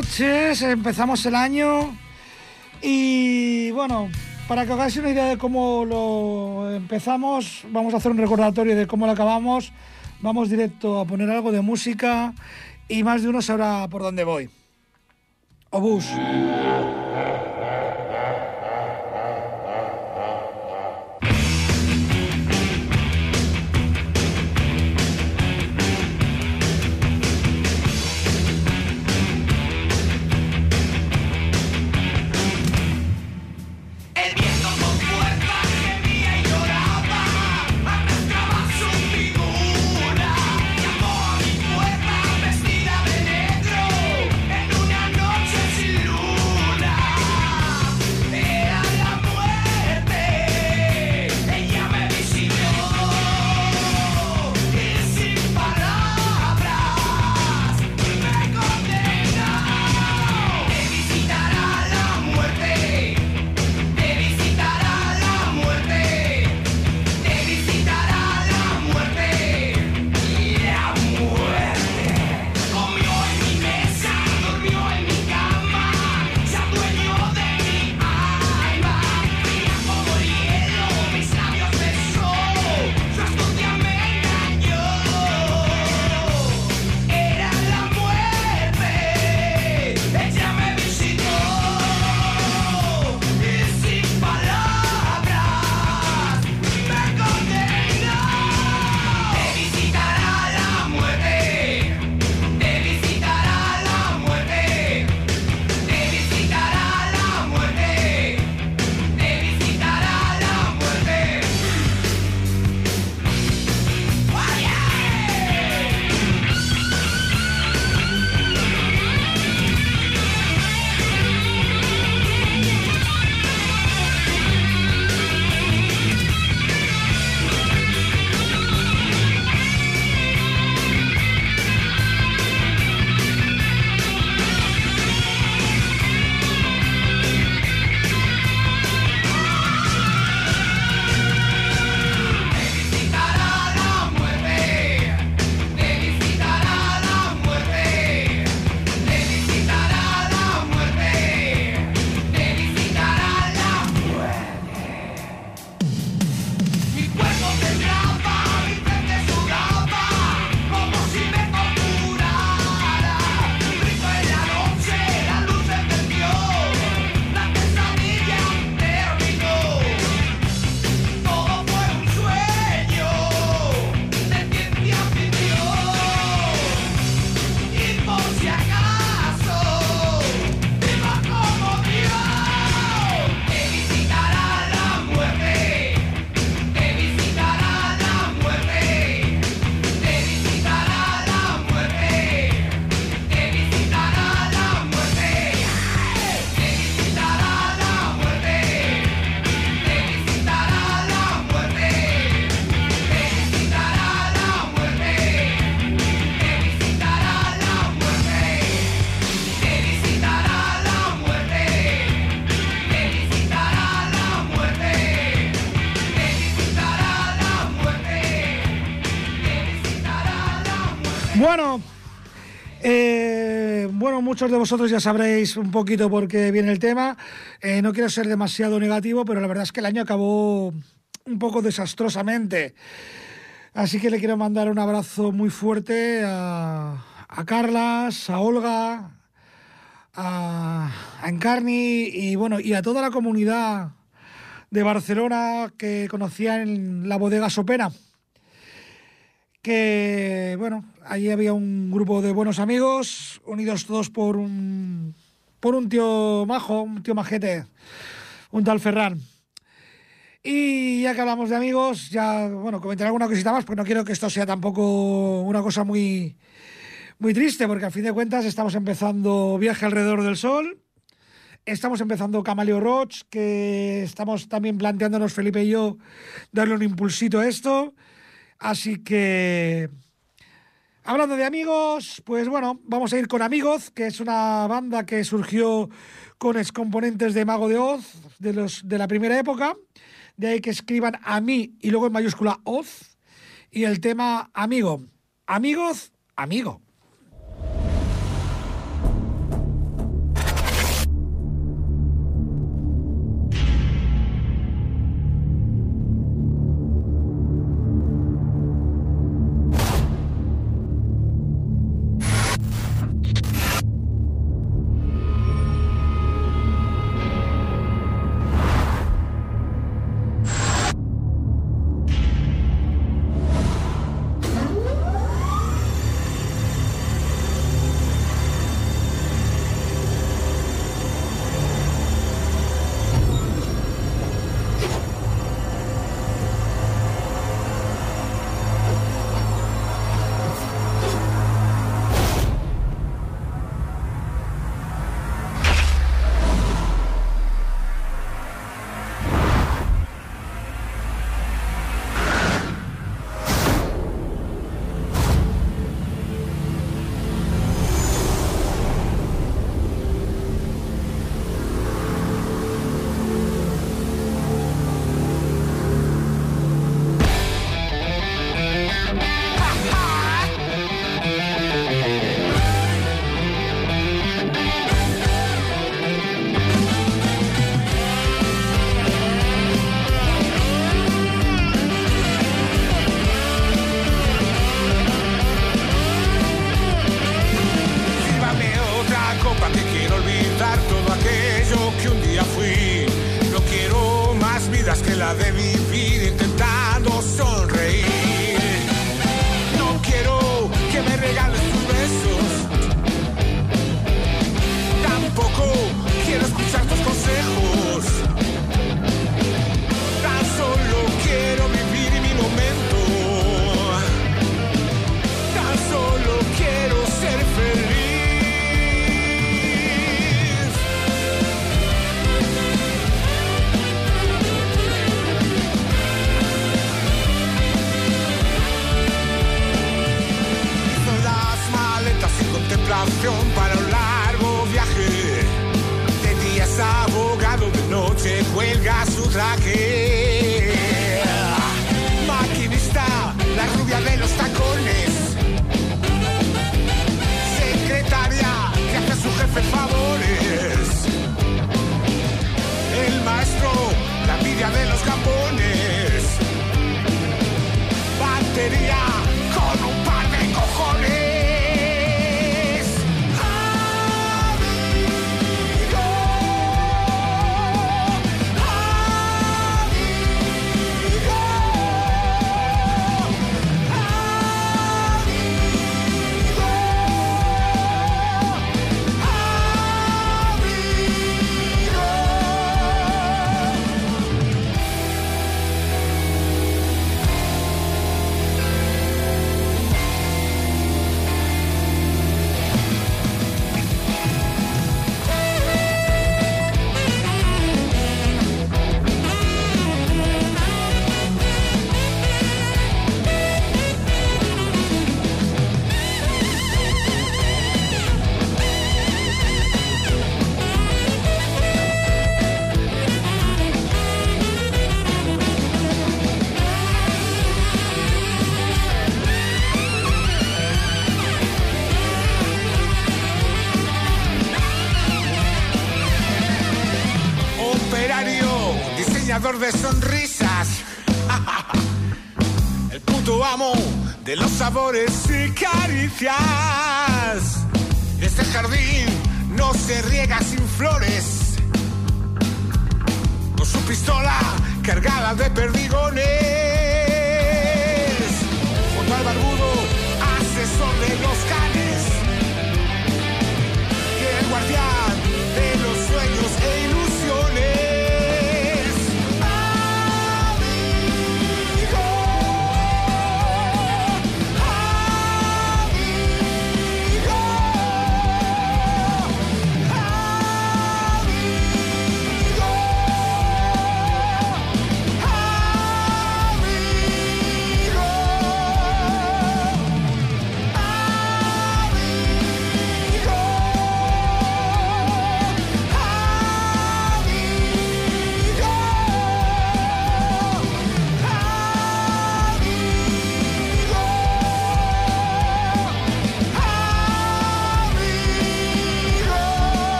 Noches. Empezamos el año y bueno, para que hagáis una idea de cómo lo empezamos, vamos a hacer un recordatorio de cómo lo acabamos. Vamos directo a poner algo de música y más de uno sabrá por dónde voy. Obús. Muchos de vosotros ya sabréis un poquito por qué viene el tema. Eh, no quiero ser demasiado negativo, pero la verdad es que el año acabó un poco desastrosamente. Así que le quiero mandar un abrazo muy fuerte a, a Carlas, a Olga, a, a Encarni y bueno, y a toda la comunidad de Barcelona que conocía en la bodega Sopena que, bueno, allí había un grupo de buenos amigos, unidos todos por un, por un tío majo, un tío majete, un tal Ferran. Y ya que hablamos de amigos, ya, bueno, comentaré alguna cosita más, porque no quiero que esto sea tampoco una cosa muy, muy triste, porque a fin de cuentas estamos empezando Viaje alrededor del Sol, estamos empezando Camaleo Roach, que estamos también planteándonos, Felipe y yo, darle un impulsito a esto. Así que, hablando de amigos, pues bueno, vamos a ir con Amigos, que es una banda que surgió con excomponentes de Mago de Oz, de, los, de la primera época. De ahí que escriban a mí y luego en mayúscula Oz. Y el tema Amigo. Amigos, amigo. Sabores y caricias. Este jardín no se riega sin flores. Con su pistola cargada de perdigones. Junto al barbudo, asesor de los canes.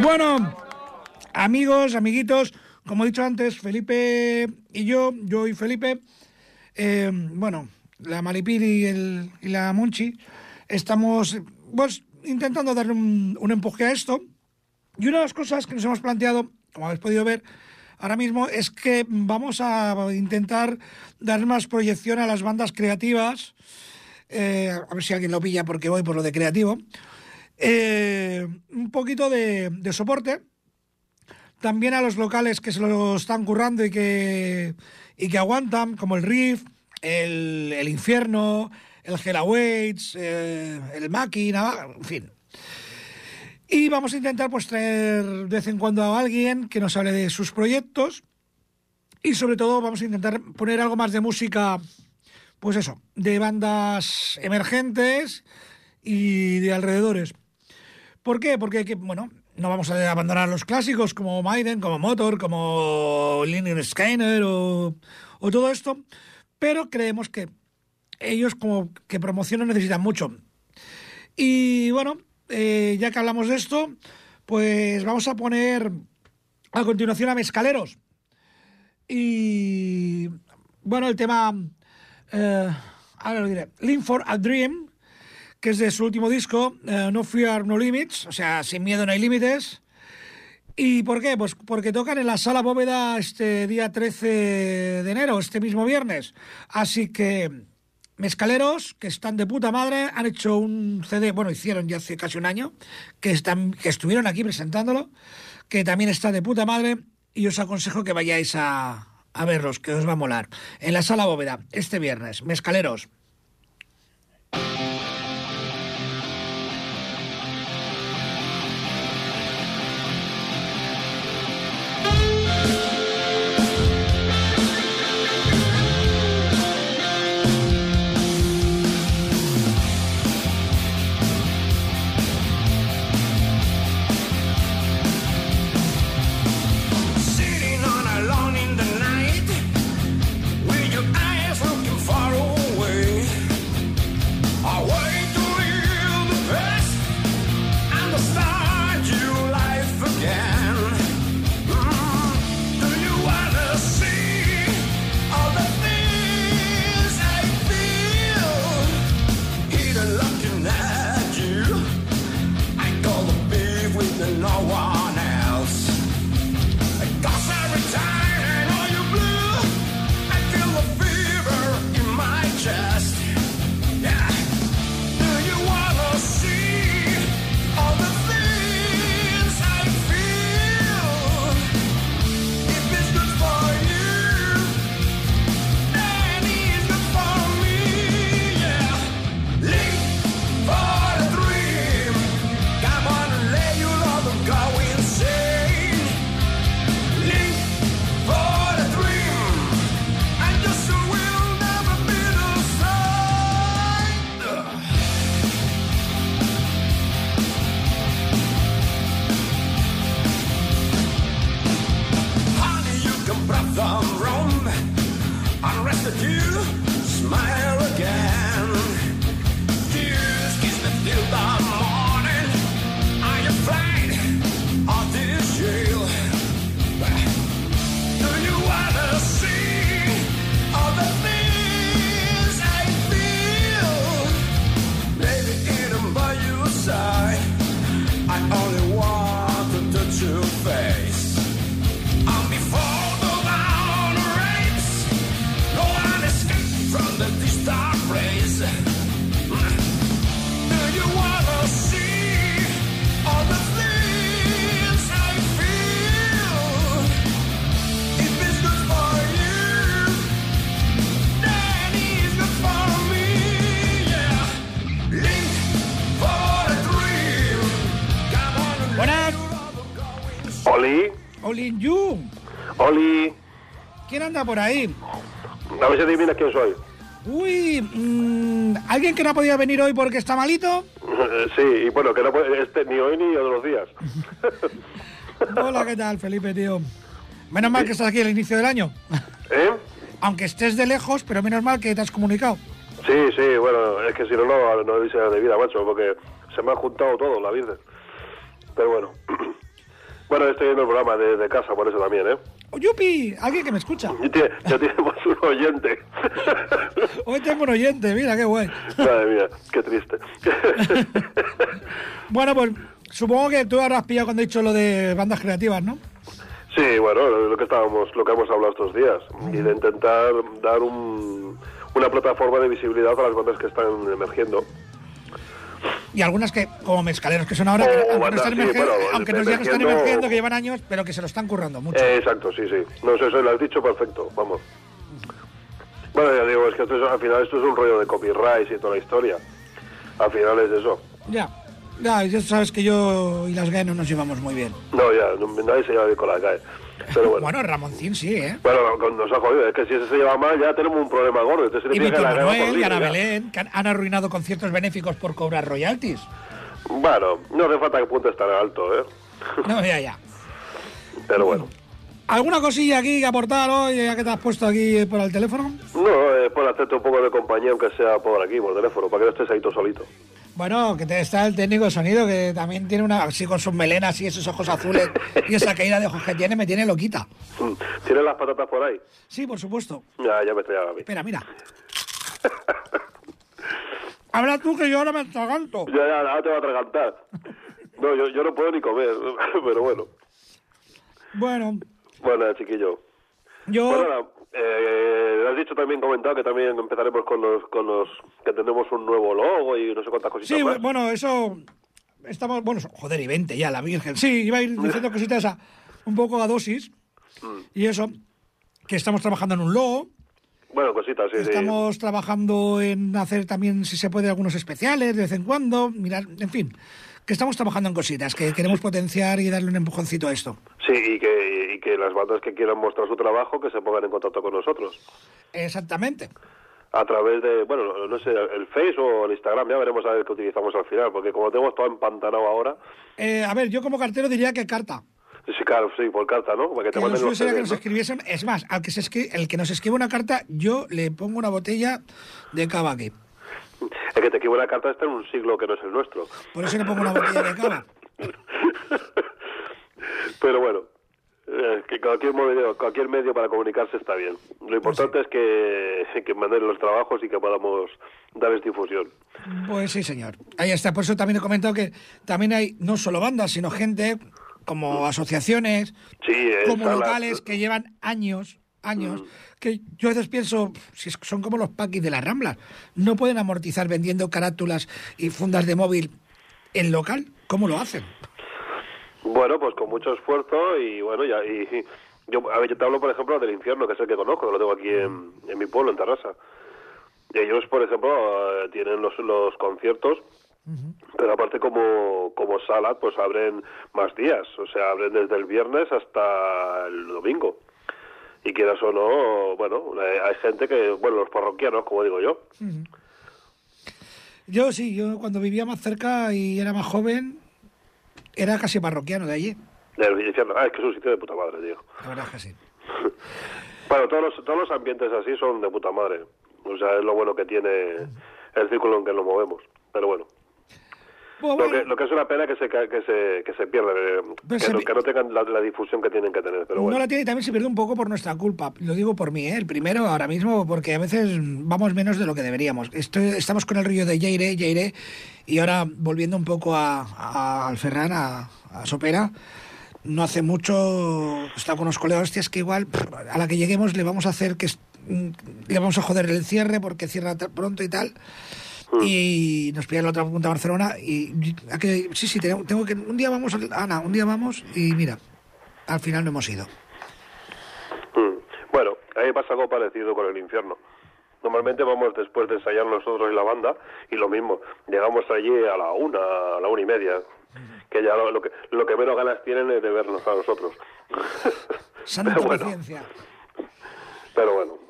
Bueno, amigos, amiguitos, como he dicho antes, Felipe y yo, yo y Felipe, eh, bueno, la Malipir y, y la Monchi, estamos pues, intentando darle un, un empuje a esto. Y una de las cosas que nos hemos planteado, como habéis podido ver ahora mismo, es que vamos a intentar dar más proyección a las bandas creativas. Eh, a ver si alguien lo pilla porque voy por lo de creativo. Eh, un poquito de, soporte. También a los locales que se lo están currando y que, y que aguantan, como el Riff, el, el Infierno, el Hellaweights, eh, el Máquina, en fin. Y vamos a intentar pues traer de vez en cuando a alguien que nos hable de sus proyectos y sobre todo vamos a intentar poner algo más de música, pues eso, de bandas emergentes y de alrededores. ¿Por qué? Porque, que, bueno, no vamos a abandonar los clásicos como Maiden, como Motor, como Lynyrd Skyner o, todo esto, pero creemos que ellos como que promocionan necesitan mucho. Y bueno, eh, ya que hablamos de esto, pues vamos a poner a continuación a Mescaleros. Y Bueno, el tema. eh, ahora lo diré. Link for a Dream, que es de su último disco, eh, No Fear, No Limits, o sea, sin miedo no hay límites. ¿Y por qué? Pues porque tocan en la sala bóveda este día 13 de enero, este mismo viernes. Así que, mezcaleros, que están de puta madre, han hecho un CD, bueno, hicieron ya hace casi un año, que, están, que estuvieron aquí presentándolo, que también está de puta madre, y os aconsejo que vayáis a, a verlos, que os va a molar. En la sala bóveda, este viernes, mezcaleros. Anda por ahí? a ver si adivinas quién soy. Uy, mm, ¿alguien que no ha podido venir hoy porque está malito? sí, y bueno, que no puede, este, ni hoy ni otros días. Hola, ¿qué tal, Felipe, tío? Menos mal que estás aquí al inicio del año. ¿Eh? Aunque estés de lejos, pero menos mal que te has comunicado. Sí, sí, bueno, es que si no, no, no dice de vida, macho, porque se me ha juntado todo, la vida. Pero bueno. Bueno, estoy viendo el programa de, de casa, por eso también, ¿eh? Oh, ¡Yupi! Alguien que me escucha. Ya tiene- ya tenemos un oyente. Hoy tengo un oyente, mira, qué guay. Madre mía, qué triste. Bueno, pues supongo que tú habrás pillado cuando he dicho lo de bandas creativas, ¿no? Sí, bueno, lo que estábamos, lo que hemos hablado estos días y de intentar dar un- una plataforma de visibilidad a las bandas que están emergiendo. Y algunas que, como mezcaleros que son ahora, que, Oh, no están sí, bueno, aunque no, ya no están emergiendo- que llevan años, pero que se lo están currando mucho. Eh, exacto, sí, sí. No sé, eso lo has dicho perfecto, vamos. Bueno, ya digo, es que esto es- al final esto es un rollo de copyright y toda la historia. Al final es eso. Ya, ya, ya sabes que yo y las GAE no nos llevamos muy bien. No, ya, no- nadie se lleva bien con la calle. Pero bueno. Bueno, Ramoncín sí, ¿eh? Bueno, nos ha jodido. Es que si ese se lleva mal, ya tenemos un problema gordo. Entonces Y significa Víctor Manuel y Ana. Belén, que han- arruinado conciertos benéficos por cobrar royalties. Bueno, no hace falta que puntes tan alto, ¿eh? No, ya, ya. Pero bueno. ¿Alguna cosilla aquí que aportar hoy, ya que te has puesto aquí por el teléfono? No, es por hacerte un poco de compañía, aunque sea por aquí, por teléfono, para que no estés ahí tú solito. Bueno, que te- está el técnico de sonido que también tiene una así con sus melenas y esos ojos azules y esa caída de ojos que tiene me tiene loquita. Mm. ¿Tienes las patatas por ahí? Sí, por supuesto. Ya, ya me estoy a mí. Espera, mira. Habla tú que yo ahora me atraganto. Ya, ya, ahora te va a atragantar. No, yo, yo no puedo ni comer, pero bueno. Bueno, Bueno, chiquillo. yo Bueno, eh, has dicho también, comentado que también empezaremos con los, con los que tenemos un nuevo logo y no sé cuántas cositas sí, más. bueno, eso estamos, bueno, joder, y 20 ya la Virgen. Sí, iba a ir diciendo cositas a, un poco a dosis Mm. y eso que estamos trabajando en un logo, Bueno, cositas, sí, sí. estamos trabajando en hacer también si se puede algunos especiales de vez en cuando, mirar, en fin, que estamos trabajando en cositas, que queremos potenciar y darle un empujoncito a esto. Sí, y que, y que las bandas que quieran mostrar su trabajo que se pongan en contacto con nosotros. Exactamente. A través de, bueno, no sé, el Face o el Instagram, ya veremos a ver qué utilizamos al final, porque como tenemos todo empantanado ahora, Eh, a ver, yo como cartero diría que carta. sí, claro, sí, por carta, ¿no? Para que te Que los sería que nos ¿no? escribiesen. Es más, al que se escri- el que nos escribe una carta, yo le pongo una botella de cava aquí. El que te escribe una carta está en un siglo que no es el nuestro. Por eso le pongo una botella de cava. Pero bueno, eh, que cualquier medio, cualquier medio para comunicarse está bien. Lo importante es que, que manden los trabajos y que podamos darles difusión. Pues sí, señor. Ahí está. Por eso también he comentado que también hay no solo bandas, sino gente como asociaciones, Sí, como salas. locales que llevan años, años, que yo a veces pienso, si son como los paquis de las Ramblas, no pueden amortizar vendiendo carátulas y fundas de móvil en local. ¿Cómo lo hacen? Bueno, pues con mucho esfuerzo y bueno, ya, y, yo, a ver, yo te hablo, por ejemplo, del infierno, que es el que conozco, que lo tengo aquí en, en mi pueblo, en Tarrasa. Y ellos, por ejemplo, eh, tienen los, los conciertos, pero aparte como, como sala, pues abren más días, o sea, abren desde el viernes hasta el domingo. Y quieras o no, bueno, eh, hay gente que, bueno, los parroquianos, como digo yo, Yo sí, yo cuando vivía más cerca y era más joven, era casi parroquiano de allí. del infierno. Ah, es que es un sitio de puta madre, tío. La verdad es que sí. Bueno, todos los, todos los ambientes así son de puta madre. O sea, es lo bueno que tiene el círculo en que nos movemos. Pero bueno. Pues Lo, que, lo que es una pena que se, que se, que se pierda, eh, que, se no, que no tengan la, la difusión que tienen que tener. Pero no bueno. la tiene y también se pierde un poco por nuestra culpa. Lo digo por mí, ¿eh? el primero ahora mismo, porque a veces vamos menos de lo que deberíamos. Estoy- estamos con el rollo de Jaire, Jaire, y ahora volviendo un poco a, a- al Ferran, a, a Sopera, no hace mucho estado con unos colegas, hostias, que igual a la que lleguemos le vamos a hacer que le vamos a joder el cierre porque cierra pronto y tal. Y nos pilla la otra punta de Barcelona y a que, sí, sí, tengo, tengo que un día vamos, Ana, un día vamos y mira, al final no hemos ido. Mm. Bueno, a me pasa algo parecido con el infierno. Normalmente vamos después de ensayar nosotros y la banda y lo mismo. Llegamos allí a la una, a la una y media. Que ya lo, lo que, lo que menos ganas tienen es de vernos a nosotros. Santa pero bueno, pero bueno.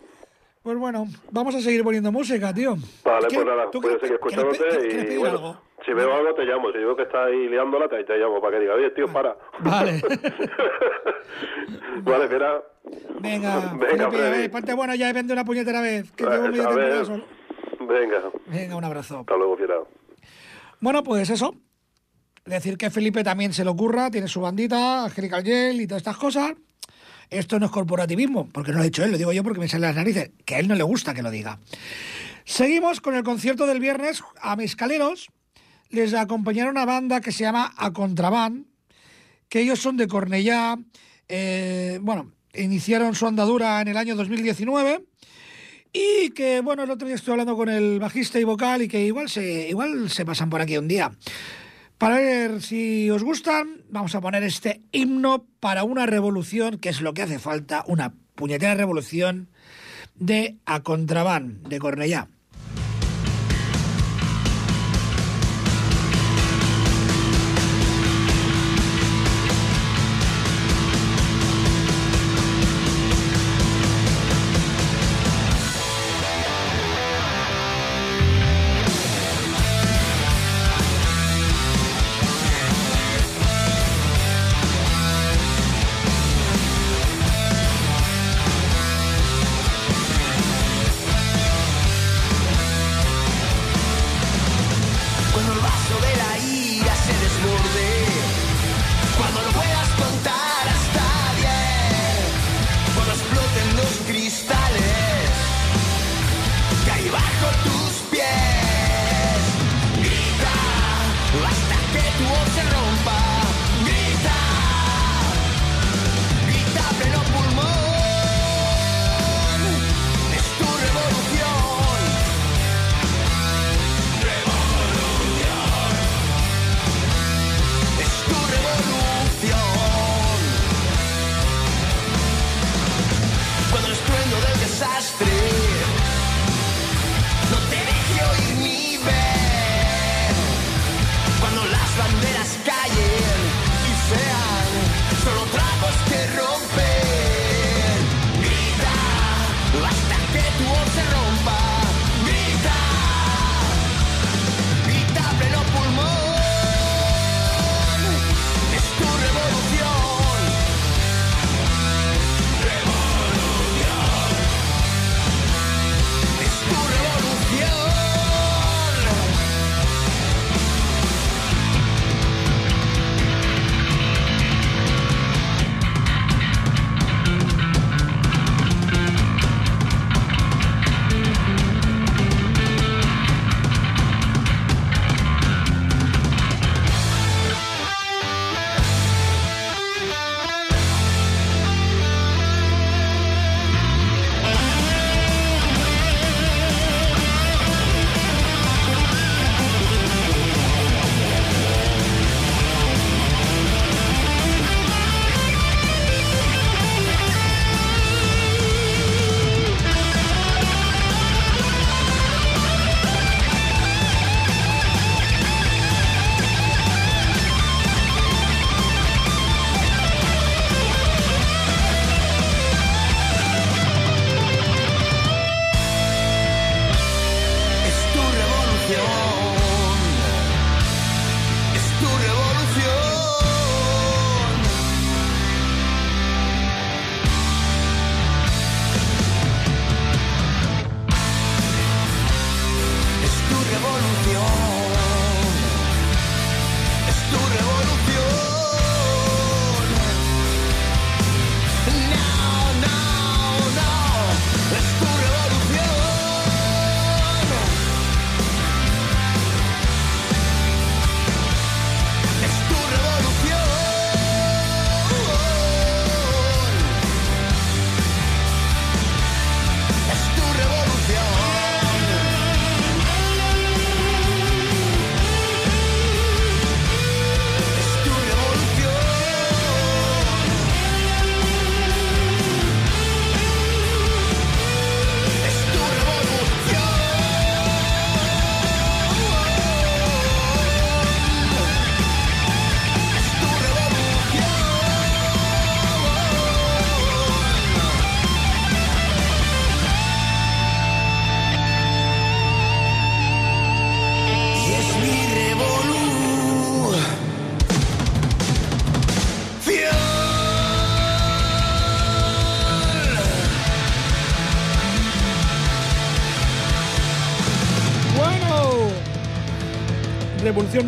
Pues bueno, vamos a seguir poniendo música, tío. Vale, ¿Qué- pues nada, voy a seguir escuchándote y pedir bueno, algo? si veo algo te llamo, si veo que está ahí liándola te, te llamo para que diga, oye tío, para. Vale. vale, fiera. Venga, Venga, Felipe, eh, ponte bueno ya vende una puñetera vez. Que A ver, a ver. temporada solo. Venga, Venga, un abrazo. hasta luego, fiera. Bueno, pues eso. Decir que Felipe también se le ocurra, tiene su bandita, Angelical Gel y todas estas cosas. Esto no es corporativismo, porque no lo ha dicho él, lo digo yo porque me sale las narices, que a él no le gusta que lo diga. Seguimos con el concierto del viernes a Mezcaleros. Les acompañaron una banda que se llama A Contraband, que ellos son de Cornellá. eh, bueno, iniciaron su andadura en el año 2019 y que, bueno, el otro día estuve hablando con el bajista y vocal y que igual igual se pasan por aquí un día. Para ver si os gustan, vamos a poner este himno para una revolución, que es lo que hace falta, una puñetera revolución de A Contraband, de Cornellá.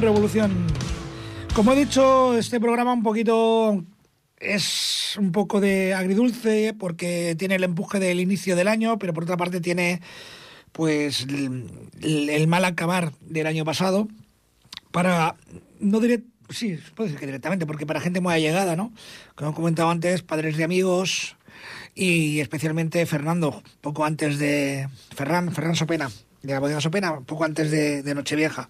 Revolución. Como he dicho, este programa un poquito es un poco de agridulce porque tiene el empuje del inicio del año, pero por otra parte tiene pues el, mal acabar del año pasado para no diré sí, puedo decir que directamente, porque para gente muy allegada, ¿no? Como he comentado antes, padres de amigos y especialmente Fernando, poco antes de Ferran, Ferran Sopena, de la bodega Sopena, poco antes de, de Nochevieja.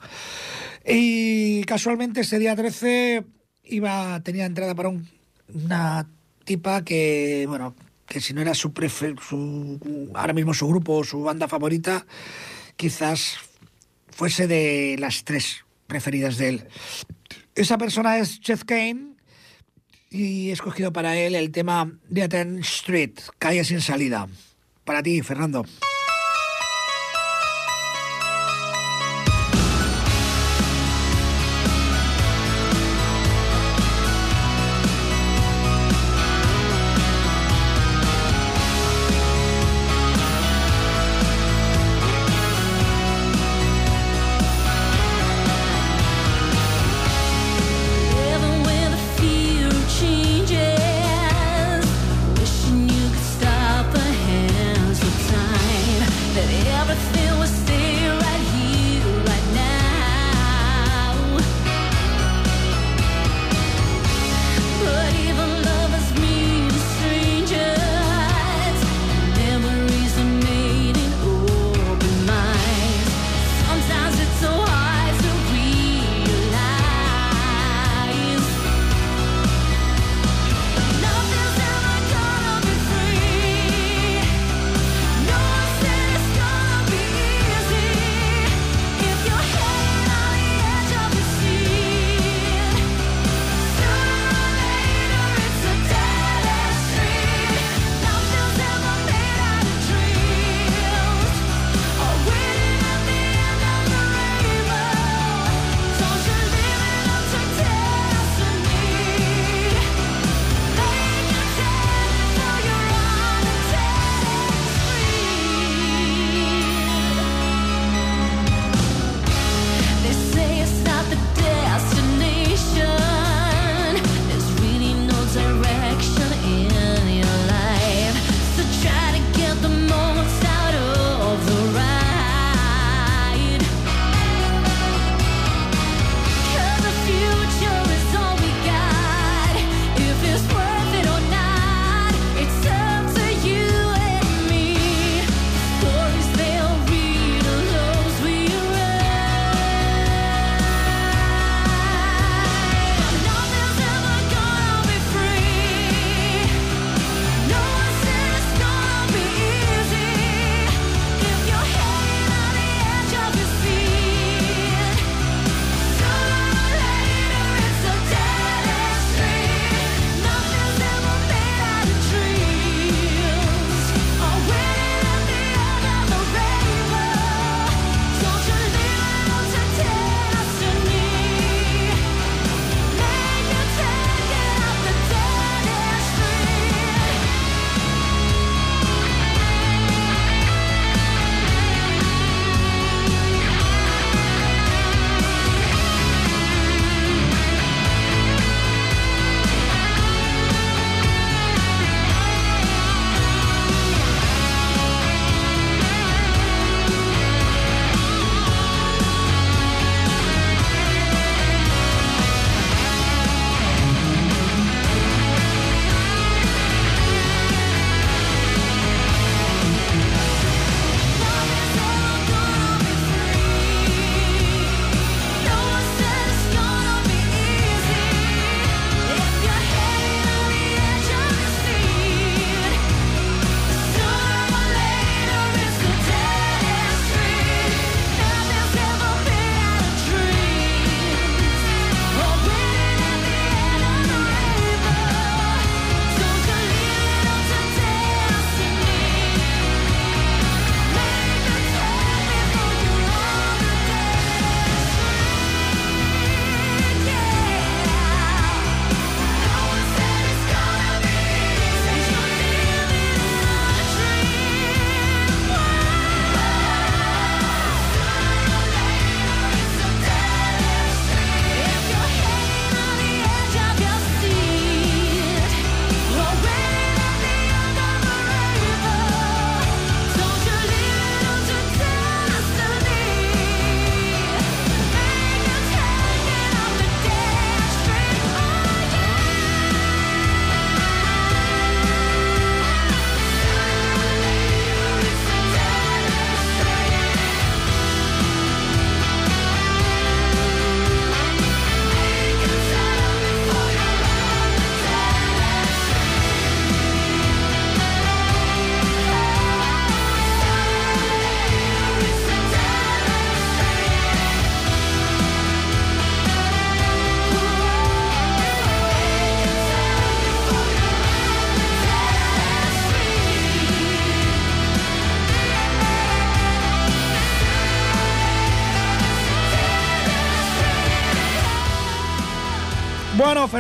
Y casualmente ese día 13 iba, tenía entrada para un- una tipa que, bueno, que si no era su, prefe- su ahora mismo su grupo, su banda favorita, quizás fuese de las tres preferidas de él. Esa persona es Chet Kane y he escogido para él el tema de Aten Street, calle sin salida. Para ti, Fernando.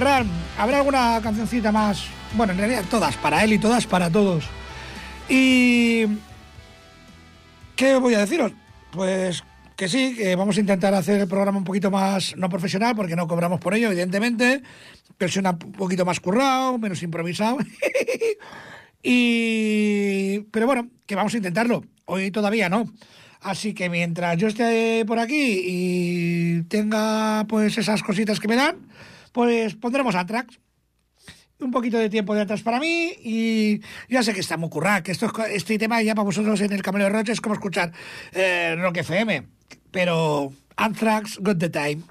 Ferran, ¿habrá alguna cancioncita más? Bueno, en realidad todas para él y todas para todos. Y... ¿Qué voy a deciros? Pues que sí, que vamos a intentar hacer el programa un poquito más no profesional, porque no cobramos por ello, evidentemente. Pero suena un poquito más currado, menos improvisado. y... Pero bueno, que vamos a intentarlo. Hoy todavía no. Así que mientras yo esté por aquí y tenga pues esas cositas que me dan, pues pondremos Antrax. Un poquito de tiempo de atrás para mí y ya sé que está muy currado, que esto, este tema ya para vosotros en el Camino de Roche es como escuchar eh, Rock FM. Pero Anthrax, Got the Time.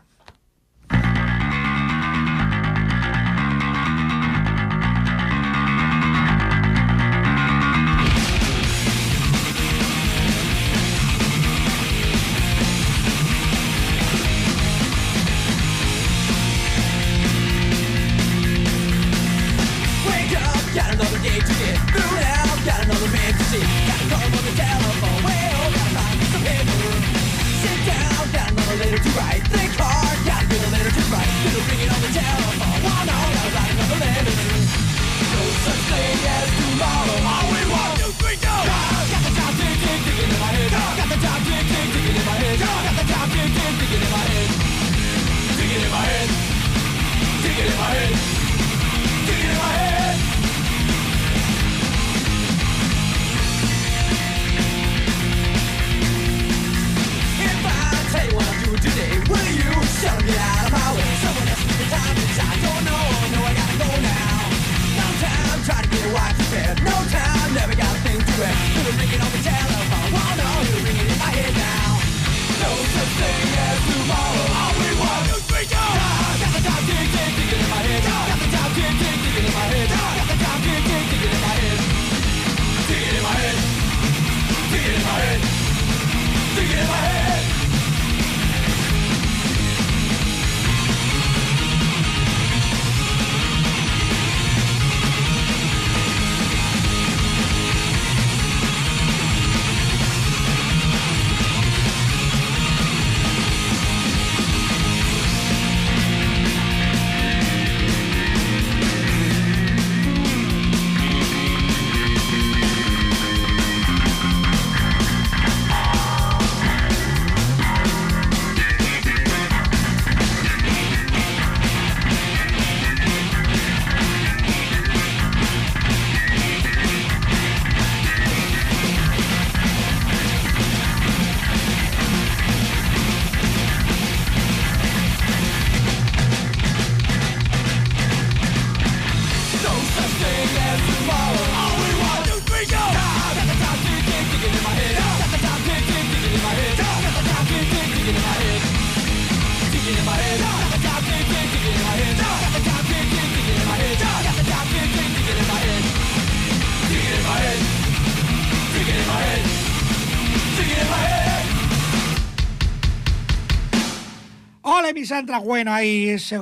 Sandra, bueno, ahí ese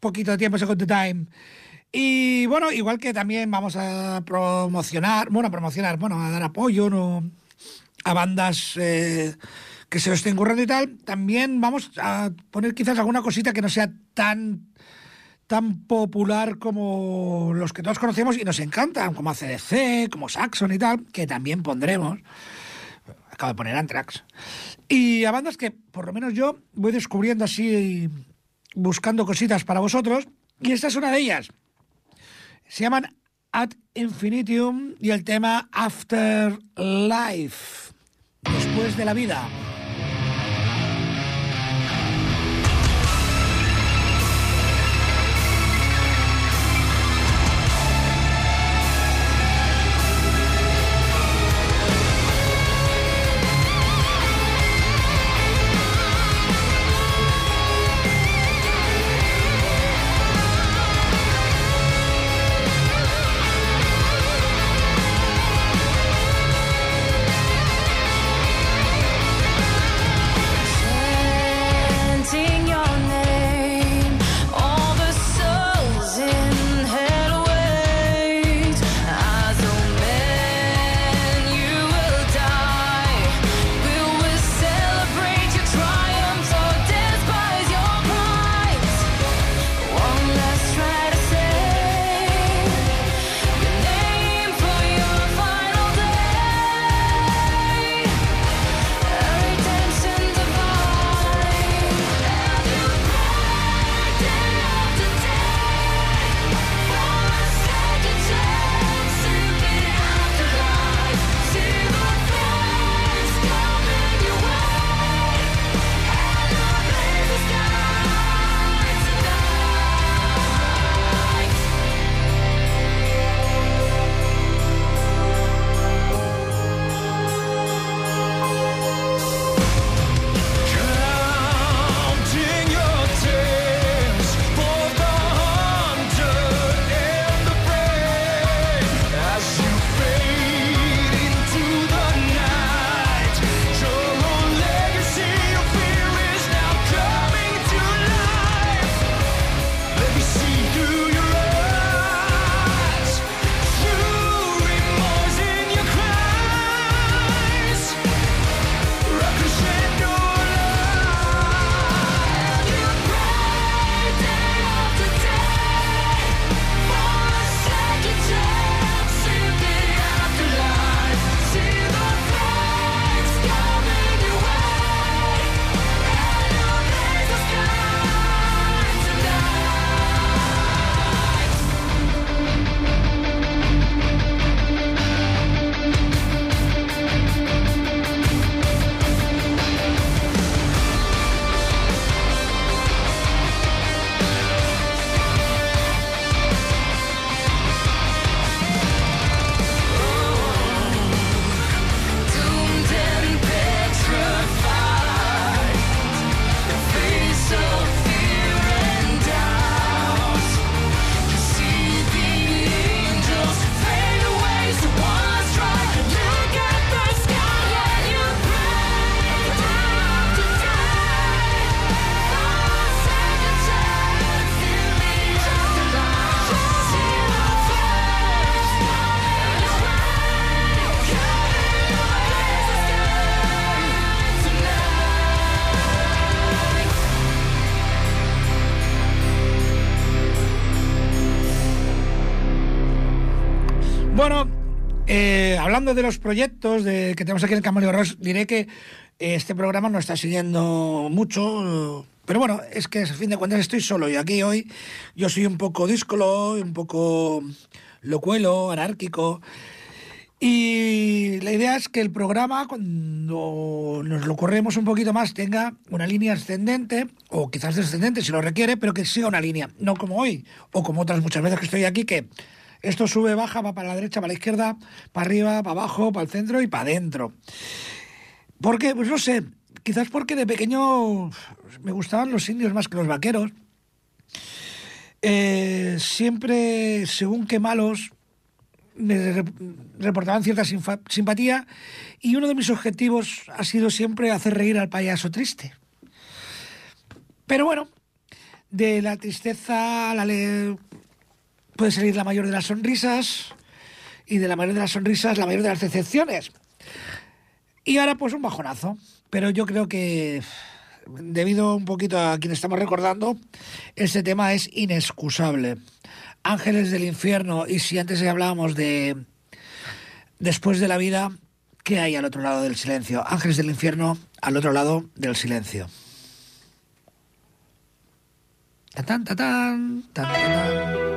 poquito de tiempo, ese good time. Y bueno, igual que también vamos a promocionar, bueno, a promocionar, bueno, a dar apoyo ¿no? a bandas eh, que se lo estén currando y tal, también vamos a poner quizás alguna cosita que no sea tan tan popular como los que todos conocemos y nos encantan, como ACDC, como Saxon y tal, que también pondremos. Acabo de poner Anthrax. Y a bandas que, por lo menos yo, voy descubriendo así, buscando cositas para vosotros. Y esta es una de ellas. Se llaman Ad Infinitum y el tema After Life. Después de la vida. De los proyectos de, que tenemos aquí en el Camaleo Ross, diré que eh, este programa no está siguiendo mucho. Pero bueno, es que a fin de cuentas estoy solo y aquí hoy yo soy un poco díscolo, un poco locuelo, anárquico. Y la idea es que el programa, cuando nos lo corremos un poquito más, tenga una línea ascendente, o quizás descendente si lo requiere, pero que siga una línea, no como hoy, o como otras muchas veces que estoy aquí, que esto sube, baja, va para la derecha, para la izquierda, para arriba, para abajo, para el centro y para adentro. Porque, pues no sé, quizás porque de pequeño me gustaban los indios más que los vaqueros. Eh, siempre, según qué malos, me re- reportaban cierta simpatía y uno de mis objetivos ha sido siempre hacer reír al payaso triste. Pero bueno, de la tristeza la puede salir la mayor de las sonrisas y de la mayor de las sonrisas la mayor de las decepciones. Y ahora pues un bajonazo. Pero yo creo que debido un poquito a quien estamos recordando, este tema es inexcusable. Ángeles del infierno y si antes hablábamos de después de la vida, ¿qué hay al otro lado del silencio? Ángeles del infierno al otro lado del silencio. Tatán, tatán, tatán.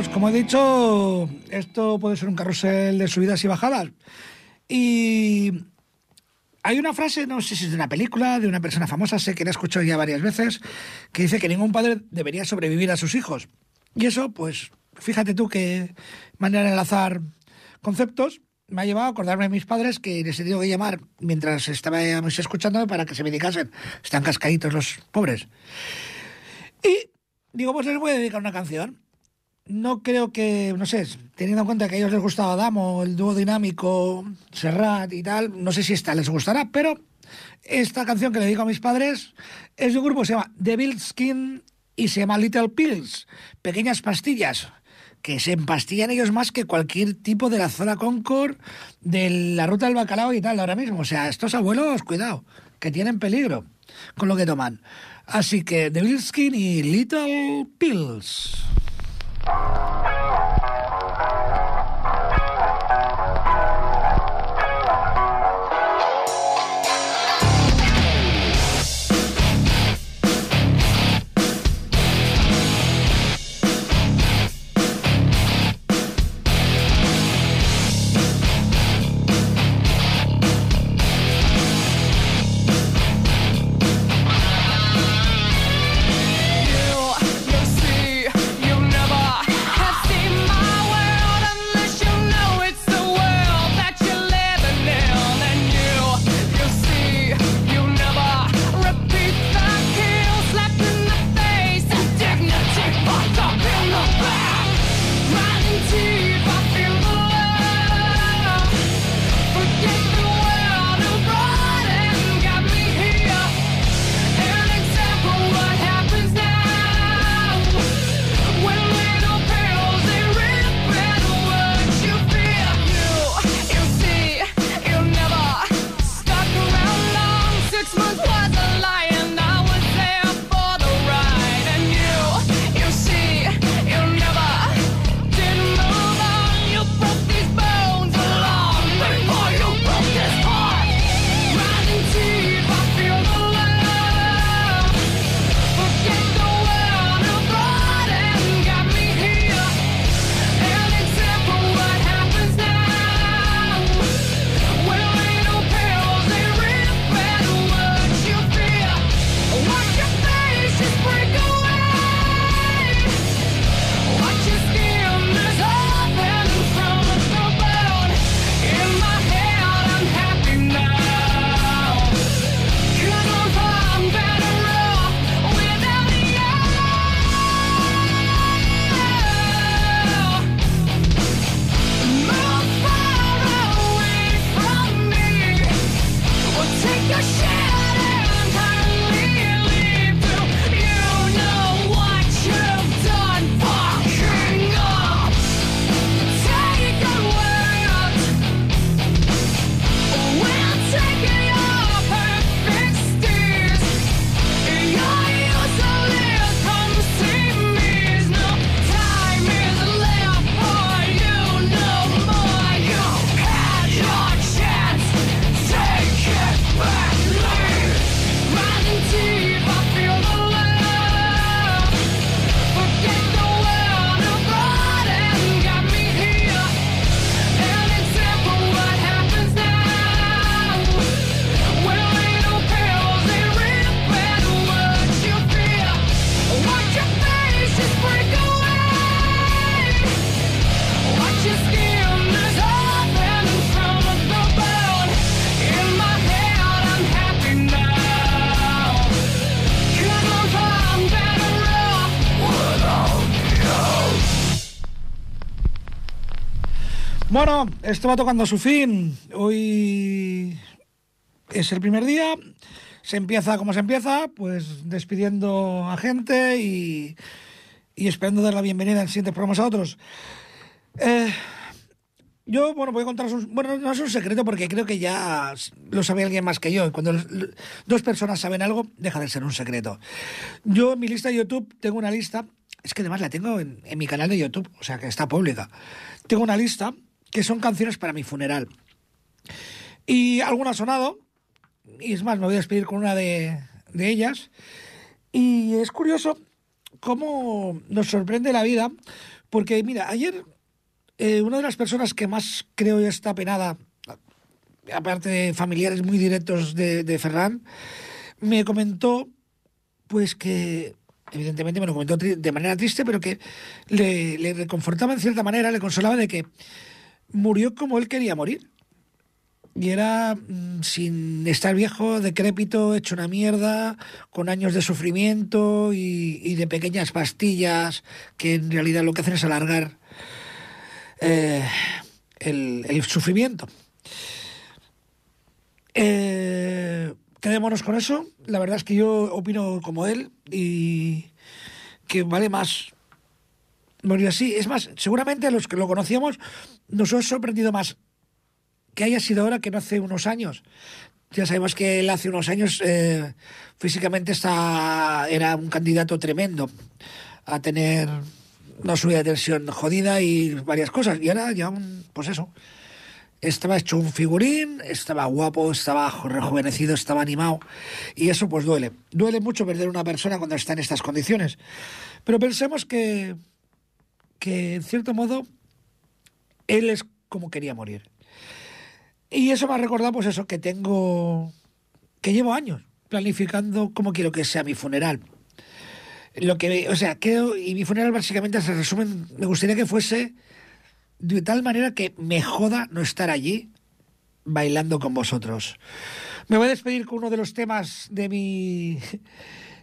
Pues como he dicho, esto puede ser un carrusel de subidas y bajadas. Y hay una frase, no sé si es de una película, de una persona famosa, sé que la he escuchado ya varias veces, que dice que ningún padre debería sobrevivir a sus hijos. Y eso, pues, fíjate tú que manera de enlazar conceptos me ha llevado a acordarme de mis padres que les he tenido que llamar mientras estábamos escuchándome para que se medicasen. Están cascaditos los pobres. Y digo, pues les voy a dedicar una canción. No creo que, no sé, teniendo en cuenta que a ellos les gustaba Damo, el dúo dinámico, Serrat y tal, no sé si esta les gustará, pero esta canción que le dedico a mis padres es de un grupo que se llama The Bill Skin y se llama Little Pills, pequeñas pastillas, que se empastillan ellos más que cualquier tipo de la zona Concord, de la ruta del bacalao y tal ahora mismo. O sea, estos abuelos, cuidado, que tienen peligro con lo que toman. Así que The Bill Skin y Little Pills. Bueno, esto va tocando su fin. Hoy es el primer día. Se empieza como se empieza, pues despidiendo a gente y, esperando dar la bienvenida en siguientes programas a otros. Eh, yo, bueno, voy a contaros un... Bueno, no es un secreto porque creo que ya lo sabe alguien más que yo. Cuando dos personas saben algo, deja de ser un secreto. Yo en mi lista de YouTube tengo una lista... Es que además la tengo en, en mi canal de YouTube, o sea que está pública. Tengo una lista que son canciones para mi funeral. Y alguna ha sonado, y es más, me voy a despedir con una de, ellas. Y es curioso cómo nos sorprende la vida Porque, mira, ayer eh, una de las personas que más creo está penada, aparte de familiares muy directos de, de Ferran, me comentó, pues que, evidentemente me lo comentó de manera triste, pero que le, le reconfortaba en cierta manera, le consolaba de que murió como él quería morir. Y era mm, sin estar viejo, decrépito, hecho una mierda, con años de sufrimiento y, de pequeñas pastillas que en realidad lo que hacen es alargar eh, el, el sufrimiento. Eh, quedémonos con eso. La verdad es que yo opino como él y que vale más morir así. Es más, seguramente los que lo conocíamos nos ha sorprendido más que haya sido ahora que no hace unos años. Ya sabemos que él hace unos años eh, físicamente está, era un candidato tremendo a tener una subida de tensión jodida y varias cosas. Y ahora ya, un, pues eso, estaba hecho un figurín, estaba guapo, estaba rejuvenecido, estaba animado. Y eso pues duele. Duele mucho perder una persona cuando está en estas condiciones. Pero pensemos que, que en cierto modo, él es como quería morir. Y eso me ha recordado, pues eso, que tengo. que llevo años planificando cómo quiero que sea mi funeral. Lo que, o sea, que, y mi funeral básicamente se resume, en- me gustaría que fuese de tal manera que me joda no estar allí bailando con vosotros. Me voy a despedir con uno de los temas de mi.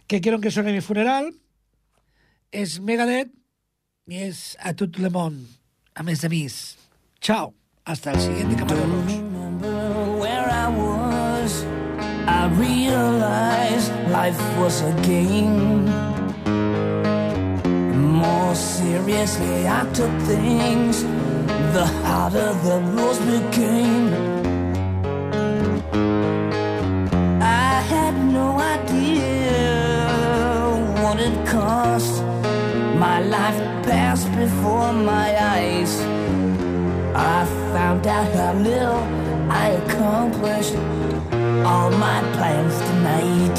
que quiero que suene en mi funeral. Es Megadeth es A tout le monde, a mes de mis. Chao, hasta el siguiente where I was. I realized life was a game. More seriously I took things, the harder the rules became. I had no idea what it cost. My life passed before my eyes. I found out how little I accomplished all my plans tonight.